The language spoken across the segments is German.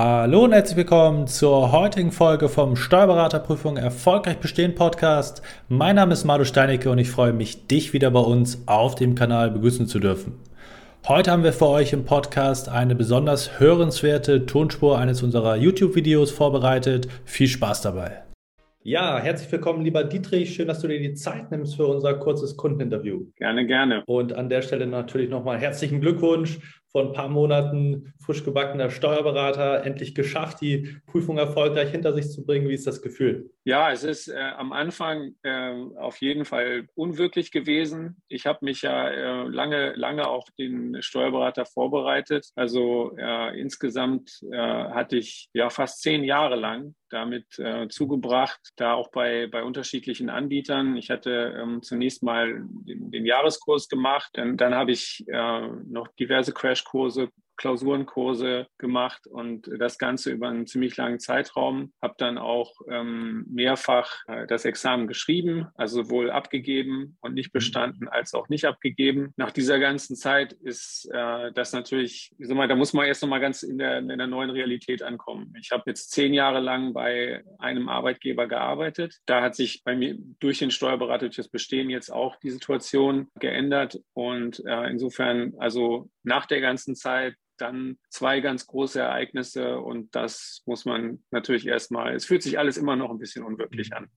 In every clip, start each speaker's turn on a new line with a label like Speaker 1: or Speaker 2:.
Speaker 1: Hallo und herzlich willkommen zur heutigen Folge vom Steuerberaterprüfung Erfolgreich Bestehen Podcast. Mein Name ist Madu Steinecke und ich freue mich, dich wieder bei uns auf dem Kanal begrüßen zu dürfen. Heute haben wir für euch im Podcast eine besonders hörenswerte Tonspur eines unserer YouTube-Videos vorbereitet. Viel Spaß dabei. Ja, herzlich willkommen, lieber Dietrich. Schön, dass du dir die Zeit nimmst für unser kurzes Kundeninterview.
Speaker 2: Gerne, gerne.
Speaker 1: Und an der Stelle natürlich nochmal herzlichen Glückwunsch vor ein paar Monaten frisch gebackener Steuerberater, endlich geschafft, die Prüfung erfolgreich hinter sich zu bringen. Wie ist das Gefühl?
Speaker 2: Ja, es ist äh, am Anfang äh, auf jeden Fall unwirklich gewesen. Ich habe mich ja äh, lange, lange auf den Steuerberater vorbereitet. Also äh, insgesamt äh, hatte ich ja fast zehn Jahre lang damit äh, zugebracht, da auch bei, bei unterschiedlichen Anbietern. Ich hatte ähm, zunächst mal den, den, Jahreskurs gemacht, dann, dann habe ich noch diverse Crashkurse Klausurenkurse gemacht und das Ganze über einen ziemlich langen Zeitraum. Habe dann auch ähm, mehrfach äh, das Examen geschrieben, also sowohl abgegeben und nicht mhm. bestanden als auch nicht abgegeben. Nach dieser ganzen Zeit ist äh, das natürlich, ich sag mal, da muss man erst noch mal ganz in der, in der neuen Realität ankommen. Ich habe jetzt zehn Jahre lang bei einem Arbeitgeber gearbeitet. Da hat sich bei mir durch den Steuerberater, durch das Bestehen jetzt auch die Situation geändert und äh, insofern, also nach der ganzen Zeit dann zwei ganz große Ereignisse und das muss man natürlich erstmal, es fühlt sich alles immer noch ein bisschen unwirklich an.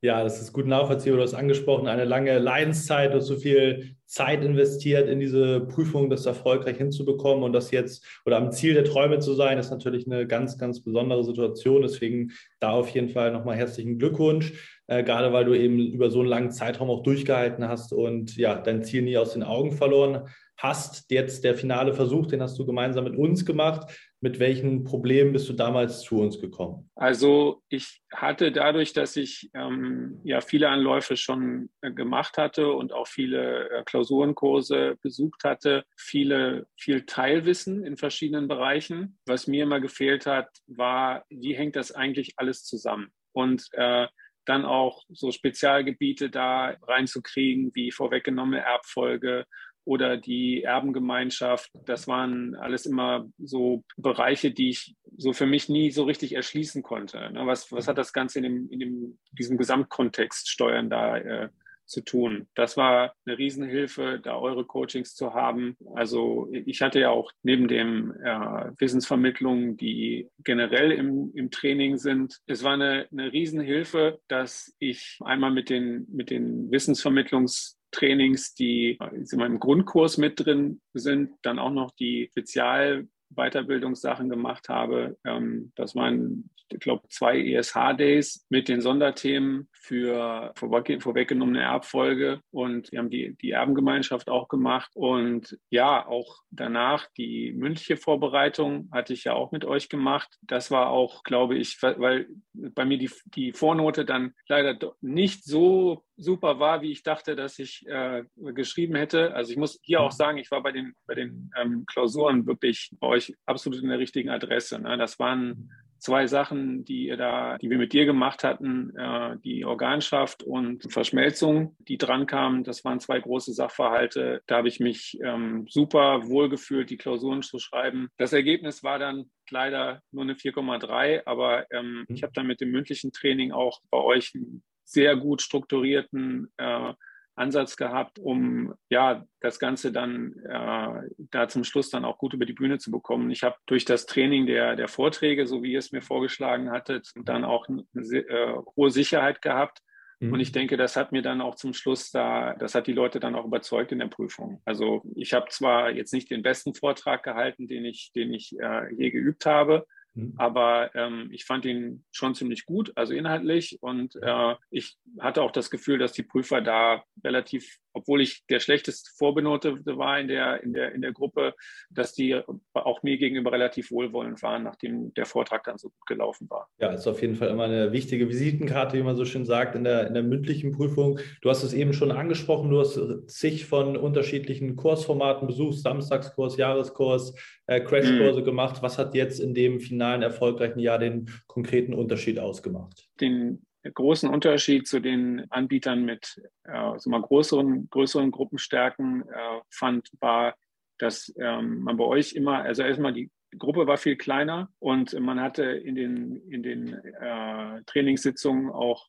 Speaker 1: Ja, das ist gut nachvollziehbar. Du hast angesprochen, eine lange Leidenszeit, hast so viel Zeit investiert in diese Prüfung, das erfolgreich hinzubekommen und das jetzt oder am Ziel der Träume zu sein, ist natürlich eine ganz, ganz besondere Situation. Deswegen da auf jeden Fall nochmal herzlichen Glückwunsch, äh, gerade weil du eben über so einen langen Zeitraum auch durchgehalten hast und ja, dein Ziel nie aus den Augen verloren hast. Jetzt der finale Versuch, den hast du gemeinsam mit uns gemacht. Mit welchen Problemen bist du damals zu uns gekommen?
Speaker 2: Also ich hatte dadurch, dass ich ähm, ja viele Anläufe schon äh, gemacht hatte und auch viele äh, Klausurenkurse besucht hatte, viele viel Teilwissen in verschiedenen Bereichen. Was mir immer gefehlt hat, war, wie hängt das eigentlich alles zusammen? Und äh, dann auch so Spezialgebiete da reinzukriegen, wie vorweggenommene Erbfolge oder die Erbengemeinschaft. Das waren alles immer so Bereiche, die ich so für mich nie so richtig erschließen konnte. Ne, was, was hat das Ganze in, dem, in dem, diesem Gesamtkontext Steuern da äh, zu tun. Das war eine Riesenhilfe, da eure Coachings zu haben. Also ich hatte ja auch neben dem äh, Wissensvermittlungen, die generell im, im Training sind, es war eine, eine Riesenhilfe, dass ich einmal mit den, mit den Wissensvermittlungs Trainings, die in meinem Grundkurs mit drin sind, dann auch noch die Spezialweiterbildungssachen gemacht habe. Ähm, das waren, ich glaube, zwei ESH-Days mit den Sonderthemen für vorweggenommene Erbfolge und wir haben die, die Erbengemeinschaft auch gemacht und ja, auch danach die mündliche Vorbereitung hatte ich ja auch mit euch gemacht. Das war auch, glaube ich, weil bei mir die, die Vornote dann leider nicht so super war, wie ich dachte, dass ich äh, geschrieben hätte. Also ich muss hier auch sagen, ich war bei den, bei den ähm, Klausuren wirklich bei euch absolut in der richtigen Adresse. Ne? Das waren zwei Sachen, die ihr da, die wir mit dir gemacht hatten, äh, die Organschaft und Verschmelzung, die dran kamen. Das waren zwei große Sachverhalte. Da habe ich mich ähm, super wohlgefühlt, die Klausuren zu schreiben. Das Ergebnis war dann leider nur eine 4,3, aber ähm, ich habe dann mit dem mündlichen Training auch bei euch einen sehr gut strukturierten äh, Ansatz gehabt, um ja das Ganze dann äh, da zum Schluss dann auch gut über die Bühne zu bekommen. Ich habe durch das Training der, der Vorträge, so wie ihr es mir vorgeschlagen hattet, dann auch eine äh, hohe Sicherheit gehabt. Mhm. Und ich denke, das hat mir dann auch zum Schluss da, das hat die Leute dann auch überzeugt in der Prüfung. Also ich habe zwar jetzt nicht den besten Vortrag gehalten, den ich, den ich äh, je geübt habe, Mhm. Aber ähm, ich fand ihn schon ziemlich gut, also inhaltlich. Und äh, ich hatte auch das Gefühl, dass die Prüfer da relativ obwohl ich der schlechteste Vorbenotete war in der, in der, in der Gruppe, dass die auch mir gegenüber relativ wohlwollend waren, nachdem der Vortrag dann so gut gelaufen war.
Speaker 1: Ja, ist auf jeden Fall immer eine wichtige Visitenkarte, wie man so schön sagt, in der, in der mündlichen Prüfung. Du hast es eben schon angesprochen, du hast zig von unterschiedlichen Kursformaten besucht, Samstagskurs, Jahreskurs, äh, Crashkurse mhm. gemacht. Was hat jetzt in dem finalen erfolgreichen Jahr den konkreten Unterschied ausgemacht?
Speaker 2: Den großen Unterschied zu den Anbietern mit äh, so mal größeren, größeren Gruppenstärken äh, fand, war, dass ähm, man bei euch immer, also erstmal die, Die Gruppe war viel kleiner und man hatte in den, in den äh, Trainingssitzungen auch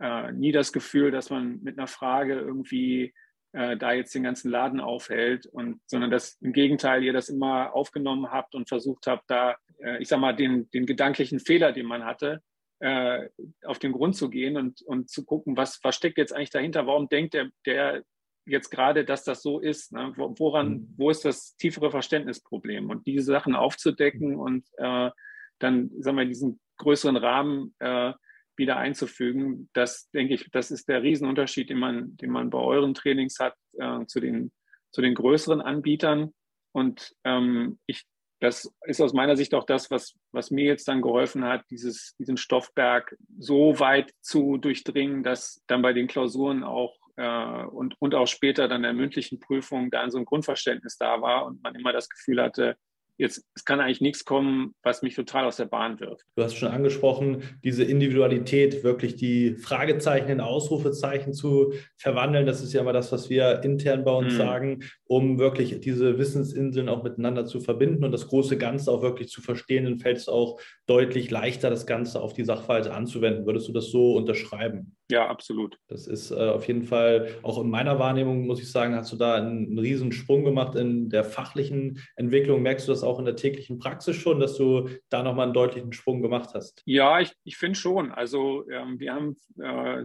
Speaker 2: äh, nie das Gefühl, dass man mit einer Frage irgendwie äh, da jetzt den ganzen Laden aufhält und sondern dass im Gegenteil ihr das immer aufgenommen habt und versucht habt, da, äh, ich sag mal, den, den gedanklichen Fehler, den man hatte, äh, auf den Grund zu gehen und, und zu gucken, was, was steckt jetzt eigentlich dahinter, warum denkt der, der jetzt gerade, dass das so ist? Ne? Woran, mhm. wo ist das tiefere Verständnisproblem? Und diese Sachen aufzudecken und äh, dann, sagen wir, diesen größeren Rahmen äh, wieder einzufügen, das denke ich, das ist der Riesenunterschied, den man, den man bei euren Trainings hat äh, zu, den, zu den größeren Anbietern. Und ähm, ich, das ist aus meiner Sicht auch das, was, was mir jetzt dann geholfen hat, dieses, diesen Stoffberg so weit zu durchdringen, dass dann bei den Klausuren auch äh, und, und auch später dann der mündlichen Prüfung dann so ein Grundverständnis da war und man immer das Gefühl hatte, jetzt, es kann eigentlich nichts kommen, was mich total aus der Bahn wirft.
Speaker 1: Du hast schon angesprochen, diese Individualität, wirklich die Fragezeichen in Ausrufezeichen zu verwandeln. Das ist ja immer das, was wir intern bei uns mhm. sagen, um wirklich diese Wissensinseln auch miteinander zu verbinden und das große Ganze auch wirklich zu verstehen. Dann fällt es auch deutlich leichter, das Ganze auf die Sachverhalte anzuwenden. Würdest du das so unterschreiben?
Speaker 2: Ja, absolut.
Speaker 1: Das ist äh, auf jeden Fall, auch in meiner Wahrnehmung, muss ich sagen, hast du da einen, einen riesen Sprung gemacht in der fachlichen Entwicklung. Merkst du das auch in der täglichen Praxis schon, dass du da nochmal einen deutlichen Sprung gemacht hast?
Speaker 2: Ja, ich, ich finde schon. Also ähm, wir haben äh,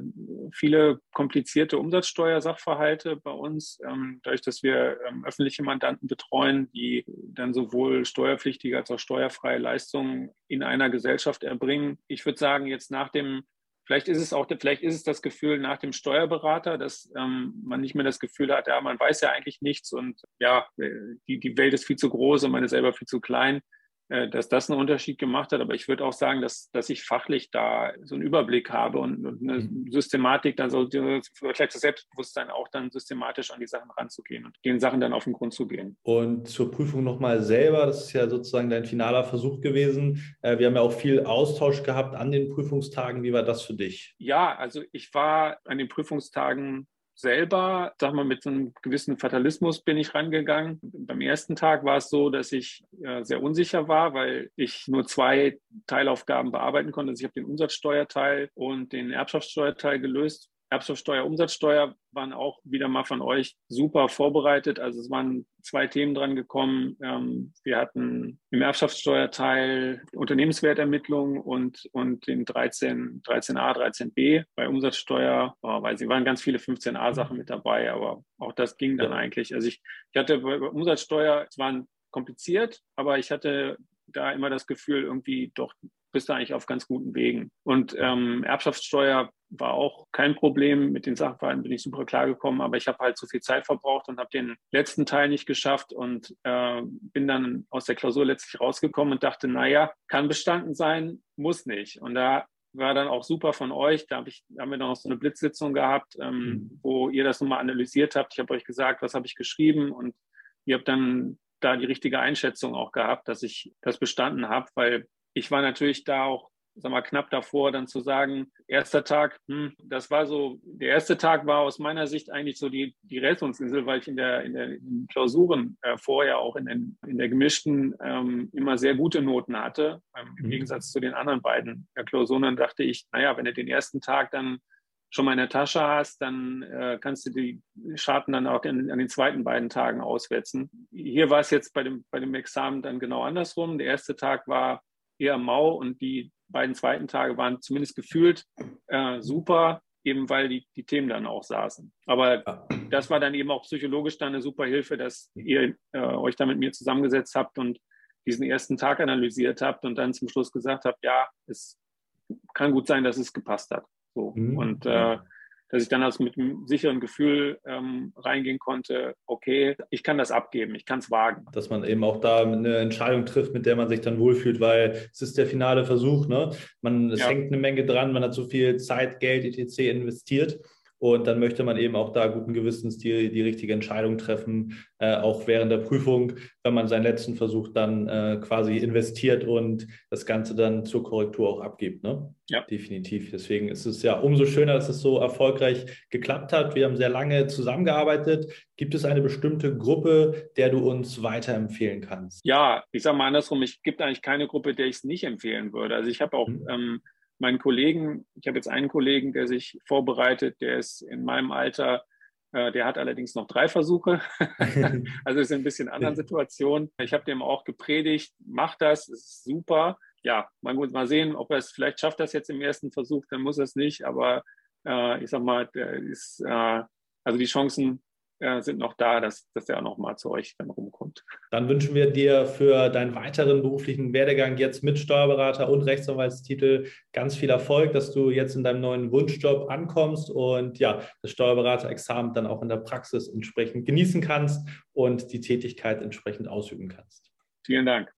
Speaker 2: viele komplizierte Umsatzsteuersachverhalte bei uns, ähm, dadurch, dass wir ähm, öffentliche Mandanten betreuen, die dann sowohl steuerpflichtige als auch steuerfreie Leistungen in einer Gesellschaft erbringen. Ich würde sagen, jetzt nach dem Vielleicht ist es auch, vielleicht ist es das Gefühl nach dem Steuerberater, dass ähm, man nicht mehr das Gefühl hat, ja, man weiß ja eigentlich nichts und ja, die, die Welt ist viel zu groß und man ist selber viel zu klein. Äh, dass das einen Unterschied gemacht hat. Aber ich würde auch sagen, dass, dass ich fachlich da so einen Überblick habe und, und eine mhm. Systematik, dann so vielleicht das Selbstbewusstsein auch dann systematisch an die Sachen ranzugehen und den Sachen dann auf den Grund zu gehen.
Speaker 1: Und zur Prüfung nochmal selber, das ist ja sozusagen dein finaler Versuch gewesen. Äh, wir haben ja auch viel Austausch gehabt an den Prüfungstagen. Wie war das für dich?
Speaker 2: Ja, also ich war an den Prüfungstagen selber, sag mal, mit einem gewissen Fatalismus bin ich rangegangen. Beim ersten Tag war es so, dass ich äh, sehr unsicher war, weil ich nur zwei Teilaufgaben bearbeiten konnte. Also ich habe den Umsatzsteuerteil und den Erbschaftssteuerteil gelöst. Erbschaftssteuer, Umsatzsteuer waren auch wieder mal von euch super vorbereitet. Also es waren zwei Themen dran gekommen. Ähm, wir hatten im Erbschaftssteuerteil Unternehmenswertermittlung und, und den 13, 13a, 13b bei Umsatzsteuer, oh, weil sie waren ganz viele 15a Sachen mit dabei, aber auch das ging dann eigentlich. Also ich, ich hatte bei Umsatzsteuer, es waren kompliziert, aber ich hatte da immer das Gefühl, irgendwie doch bist du eigentlich auf ganz guten Wegen. Und ähm, Erbschaftssteuer war auch kein Problem. Mit den Sachverhalten bin ich super klargekommen, aber ich habe halt zu viel Zeit verbraucht und habe den letzten Teil nicht geschafft und äh, bin dann aus der Klausur letztlich rausgekommen und dachte, naja, kann bestanden sein, muss nicht. Und da war dann auch super von euch. Da hab ich, haben wir noch so eine Blitzsitzung gehabt, ähm, mhm. wo ihr das nochmal analysiert habt. Ich habe euch gesagt, was habe ich geschrieben und ihr habt dann da die richtige Einschätzung auch gehabt, dass ich das bestanden habe, weil ich war natürlich da auch sag mal, knapp davor, dann zu sagen, erster Tag, hm, das war so, der erste Tag war aus meiner Sicht eigentlich so die, die Rettungsinsel, weil ich in der, in der in Klausuren äh, vorher auch in, den, in der gemischten ähm, immer sehr gute Noten hatte, ähm, im mhm. Gegensatz zu den anderen beiden äh, Klausuren. Dann dachte ich, naja, wenn du den ersten Tag dann schon mal in der Tasche hast, dann äh, kannst du die Scharten dann auch in, an den zweiten beiden Tagen auswetzen. Hier war es jetzt bei dem, bei dem Examen dann genau andersrum. Der erste Tag war eher mau und die beiden zweiten Tage waren zumindest gefühlt äh, super, eben weil die, die Themen dann auch saßen. Aber das war dann eben auch psychologisch dann eine super Hilfe, dass ihr äh, euch da mit mir zusammengesetzt habt und diesen ersten Tag analysiert habt und dann zum Schluss gesagt habt, ja, es kann gut sein, dass es gepasst hat. So. Mhm. Und äh, dass ich dann also mit einem sicheren Gefühl ähm, reingehen konnte, okay, ich kann das abgeben, ich kann es wagen.
Speaker 1: Dass man eben auch da eine Entscheidung trifft, mit der man sich dann wohlfühlt, weil es ist der finale Versuch, ne? Man, es ja. hängt eine Menge dran, man hat so viel Zeit, Geld, etc. investiert. Und dann möchte man eben auch da guten Gewissens die, die richtige Entscheidung treffen, äh, auch während der Prüfung, wenn man seinen letzten Versuch dann äh, quasi investiert und das Ganze dann zur Korrektur auch abgibt. Ne? Ja. Definitiv. Deswegen ist es ja umso schöner, dass es so erfolgreich geklappt hat. Wir haben sehr lange zusammengearbeitet. Gibt es eine bestimmte Gruppe, der du uns weiterempfehlen kannst?
Speaker 2: Ja, ich sage mal andersrum, es gibt eigentlich keine Gruppe, der ich es nicht empfehlen würde. Also ich habe auch mhm. ähm, meinen Kollegen, ich habe jetzt einen Kollegen, der sich vorbereitet, der ist in meinem Alter, äh, der hat allerdings noch drei Versuche. also ist in ein bisschen anderen Situation. Ich habe dem auch gepredigt, mach das, ist super. Ja, man muss mal sehen, ob er es vielleicht schafft das jetzt im ersten Versuch, dann muss er es nicht, aber äh, ich sag mal, der ist, äh, also die Chancen äh, sind noch da, dass, dass er auch noch mal zu euch dann rumkommt.
Speaker 1: Dann wünschen wir dir für deinen weiteren beruflichen Werdegang jetzt mit Steuerberater und Rechtsanwaltstitel ganz viel Erfolg, dass du jetzt in deinem neuen Wunschjob ankommst und ja, das Steuerberaterexamen dann auch in der Praxis entsprechend genießen kannst und die Tätigkeit entsprechend ausüben kannst.
Speaker 2: Vielen Dank.